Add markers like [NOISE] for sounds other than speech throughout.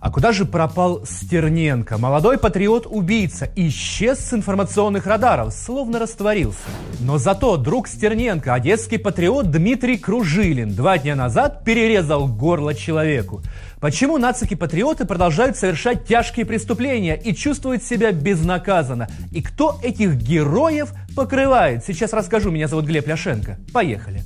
А куда же пропал Стерненко? Молодой патриот-убийца исчез с информационных радаров, словно растворился. Но зато друг Стерненко, одесский патриот Дмитрий Кружилин, два дня назад перерезал горло человеку. Почему нацики-патриоты продолжают совершать тяжкие преступления и чувствуют себя безнаказанно? И кто этих героев покрывает? Сейчас расскажу. Меня зовут Глеб Ляшенко. Поехали.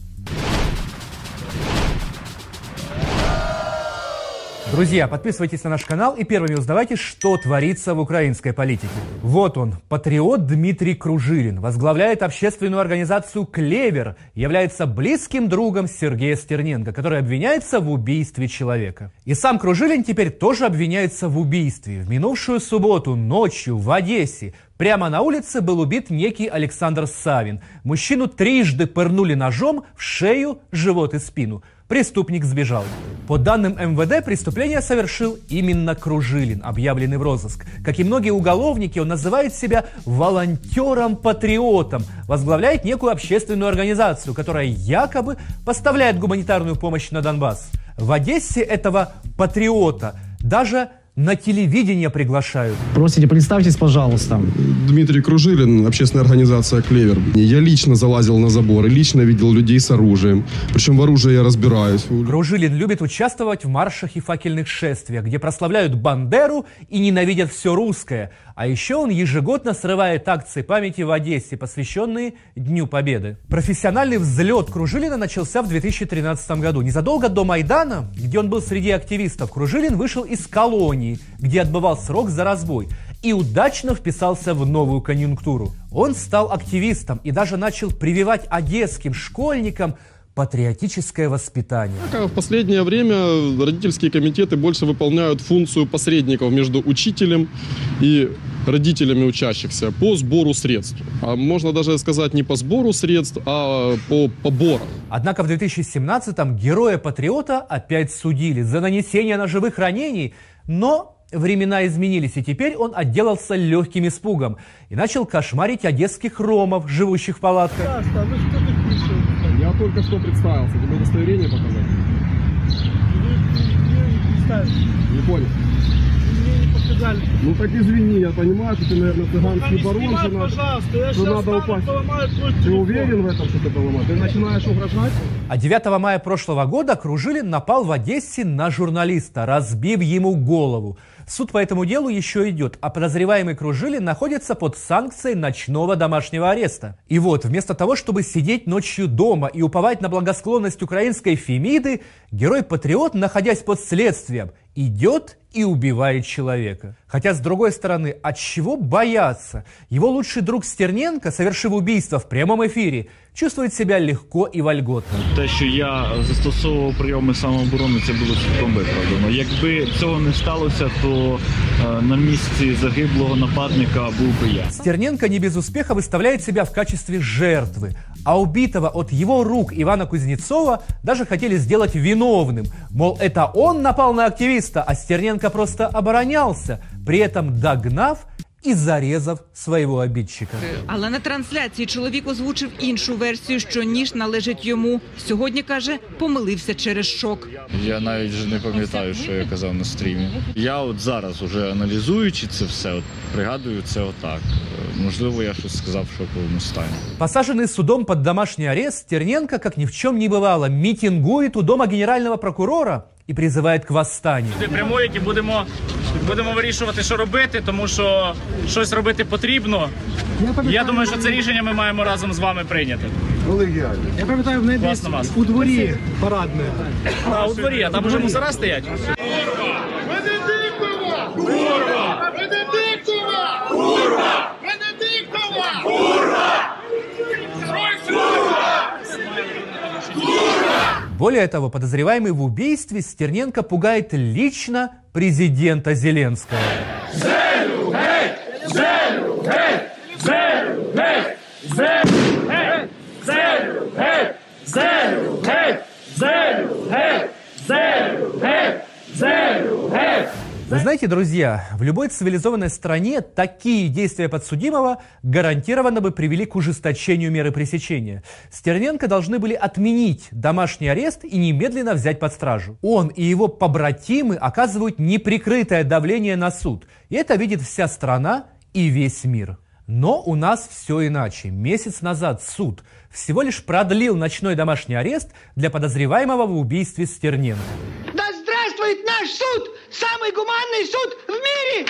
Друзья, подписывайтесь на наш канал и первыми узнавайте, что творится в украинской политике. Вот он, патриот Дмитрий Кружилин, возглавляет общественную организацию «Клевер», является близким другом Сергея Стерненко, который обвиняется в убийстве человека. И сам Кружилин теперь тоже обвиняется в убийстве. В минувшую субботу ночью в Одессе Прямо на улице был убит некий Александр Савин. Мужчину трижды пырнули ножом в шею, живот и спину. Преступник сбежал. По данным МВД, преступление совершил именно Кружилин, объявленный в розыск. Как и многие уголовники, он называет себя волонтером-патриотом, возглавляет некую общественную организацию, которая якобы поставляет гуманитарную помощь на Донбасс. В Одессе этого патриота даже на телевидение приглашают. Просите, представьтесь, пожалуйста. Дмитрий Кружилин, общественная организация «Клевер». Я лично залазил на забор и лично видел людей с оружием. Причем в оружии я разбираюсь. Кружилин любит участвовать в маршах и факельных шествиях, где прославляют Бандеру и ненавидят все русское. А еще он ежегодно срывает акции памяти в Одессе, посвященные Дню Победы. Профессиональный взлет Кружилина начался в 2013 году. Незадолго до Майдана, где он был среди активистов, Кружилин вышел из колонии, где отбывал срок за разбой и удачно вписался в новую конъюнктуру. Он стал активистом и даже начал прививать одесским школьникам патриотическое воспитание. В последнее время родительские комитеты больше выполняют функцию посредников между учителем и родителями учащихся по сбору средств. А можно даже сказать не по сбору средств, а по поборам. Однако в 2017-м героя-патриота опять судили за нанесение ножевых ранений, но Времена изменились, и теперь он отделался легким испугом и начал кошмарить одесских ромов, живущих в палатках. Ясно, а вы что пишете? Я только что представился. Тебе удостоверение показать? Не понял. Сказали. Ну так извини, я понимаю, что ты, наверное, цыганский Не барон, снимай, что, надо- пожалуйста, я сейчас надо упасть. поломаю Ты уверен в этом, что ты поломал? Ты начинаешь угрожать? А 9 мая прошлого года Кружилин напал в Одессе на журналиста, разбив ему голову. Суд по этому делу еще идет, а подозреваемый Кружилин находится под санкцией ночного домашнего ареста. И вот, вместо того, чтобы сидеть ночью дома и уповать на благосклонность украинской Фемиды, герой-патриот, находясь под следствием, идет и убивает человека. Хотя, с другой стороны, от чего бояться? Его лучший друг Стерненко, совершив убийство в прямом эфире, чувствует себя легко и вольготно. Те, що я застосовував прийоми самооборони, це було цілком виправдано. Якби цього не сталося, то е, на місці загиблого нападника був би я. Стерненко не без успеха выставляет себя в качестве жертвы, а убитого от его рук Ивана Кузнецова даже хотели сделать виновным. Мол, это он напал на активиста, а Стерненко просто оборонялся, при этом догнав и зарезав своего обидчика. Але на трансляції чоловік озвучив іншу версію, що ніж належить йому. Сьогодні каже, помилився через шок. Я навіть вже не пам'ятаю, що я казав на стрімі. Я от зараз, уже аналізуючи це все, от пригадую це отак. Е, Можливо, я щось сказав в шоковому стані. Посаженный судом под домашний арест, Стерненко, как ни в чем не бывало, митингует у дома генерального прокурора и призывает к восстанию. Люди прямують і будемо, будемо вирішувати, що робити, тому що щось робити потрібно. Я думаю, що це рішення ми маємо разом з вами прийняти. Я пам'ятаю, в неї десь вас. у дворі парадне. А у дворі, а там уже мусора стоять. Более того, подозреваемый в убийстве Стерненко пугает лично президента Зеленского. Вы знаете, друзья, в любой цивилизованной стране такие действия подсудимого гарантированно бы привели к ужесточению меры пресечения. Стерненко должны были отменить домашний арест и немедленно взять под стражу. Он и его побратимы оказывают неприкрытое давление на суд. И это видит вся страна и весь мир. Но у нас все иначе. Месяц назад суд всего лишь продлил ночной домашний арест для подозреваемого в убийстве Стерненко. Да здравствует наш суд! Самый гуманный суд в мире!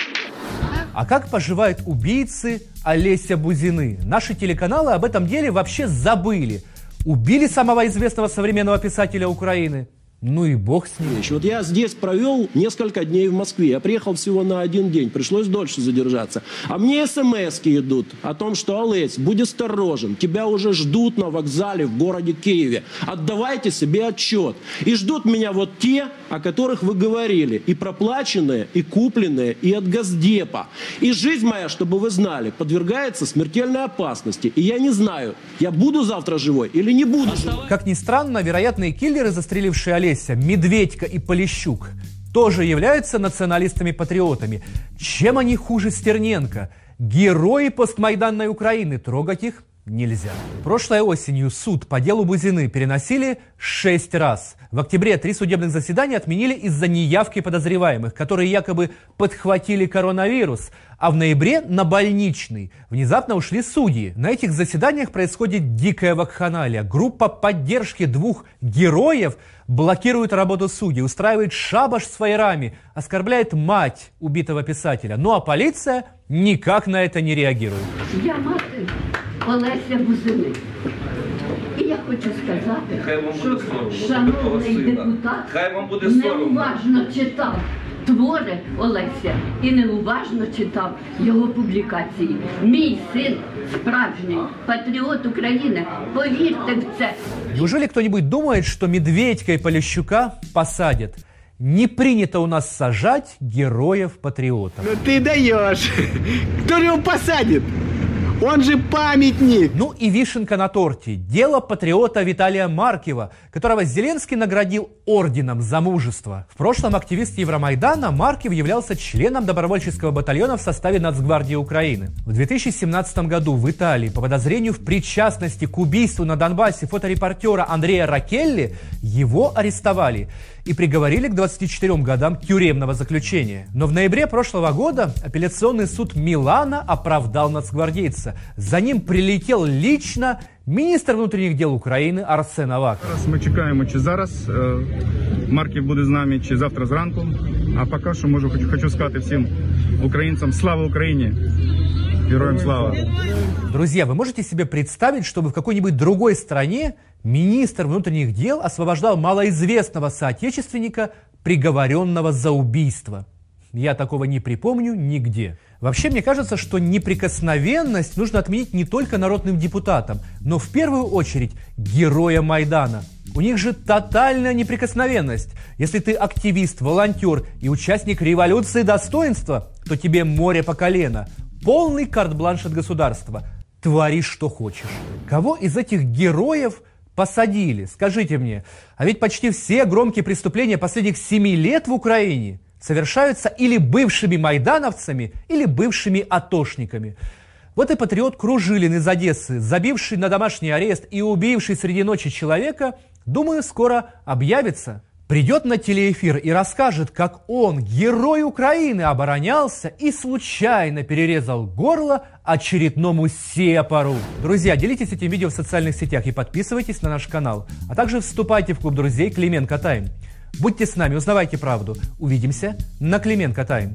А как поживают убийцы Олеся Бузины? Наши телеканалы об этом деле вообще забыли. Убили самого известного современного писателя Украины – ну и бог с ним. Вот я здесь провел несколько дней в Москве. Я приехал всего на один день. Пришлось дольше задержаться. А мне смс идут о том, что, Олесь, будь осторожен. Тебя уже ждут на вокзале в городе Киеве. Отдавайте себе отчет. И ждут меня вот те, о которых вы говорили. И проплаченные, и купленные, и от Газдепа. И жизнь моя, чтобы вы знали, подвергается смертельной опасности. И я не знаю, я буду завтра живой или не буду. Как ни странно, вероятные киллеры, застрелившие Олеся, Олеся, Медведько и Полищук тоже являются националистами-патриотами. Чем они хуже Стерненко? Герои постмайданной Украины, трогать их нельзя. Прошлой осенью суд по делу Бузины переносили шесть раз. В октябре три судебных заседания отменили из-за неявки подозреваемых, которые якобы подхватили коронавирус, а в ноябре на больничный внезапно ушли судьи. На этих заседаниях происходит дикая вакханалия. Группа поддержки двух героев блокирует работу судей, устраивает шабаш с фаерами, оскорбляет мать убитого писателя. Ну а полиция никак на это не реагирует. Я мать Олеся Бузини. І я хочу сказати, Хай вам що буде соромно, шановний Микола Сина. депутат Хай вам буде соромно. неуважно читав твори Олеся і неуважно читав його публікації. Мій син справжній патріот України. Повірте в це. Неужели кто-нибудь думает, что Медведька и Полищука посадят? Не принято у нас сажать героев-патриотов. Ну ты даешь. [LAUGHS] Кто же его посадит? Он же памятник. Ну и вишенка на торте. Дело патриота Виталия Маркева, которого Зеленский наградил орденом за мужество. В прошлом активист Евромайдана Маркев являлся членом добровольческого батальона в составе Нацгвардии Украины. В 2017 году в Италии по подозрению в причастности к убийству на Донбассе фоторепортера Андрея Ракелли его арестовали и приговорили к 24 годам тюремного заключения. Но в ноябре прошлого года апелляционный суд Милана оправдал нацгвардейца. За ним прилетел лично міністр внутрішніх діл України Арсен Аваков. Зараз ми чекаємо, чи зараз е, Марків буде з нами, чи завтра зранку. А поки що можу хочу, хочу сказати всім українцям слава Україні! Героям слава! Друзья, вы можете себе представить, чтобы в какой-нибудь другой стране министр внутренних дел освобождал малоизвестного соотечественника, приговоренного за убийство? Я такого не припомню нигде. Вообще, мне кажется, что неприкосновенность нужно отменить не только народным депутатам, но в первую очередь героям Майдана. У них же тотальная неприкосновенность. Если ты активист, волонтер и участник революции достоинства, то тебе море по колено. Полный карт-бланш от государства. Твори, что хочешь. Кого из этих героев посадили? Скажите мне. А ведь почти все громкие преступления последних семи лет в Украине совершаются или бывшими майдановцами, или бывшими атошниками. Вот и патриот Кружилин из Одессы, забивший на домашний арест и убивший среди ночи человека, думаю, скоро объявится. Придет на телеэфир и расскажет, как он, герой Украины, оборонялся и случайно перерезал горло очередному сепару. Друзья, делитесь этим видео в социальных сетях и подписывайтесь на наш канал. А также вступайте в клуб друзей Клименко Тайм. Будьте с нами, узнавайте правду. Увидимся на Клименко Тайм.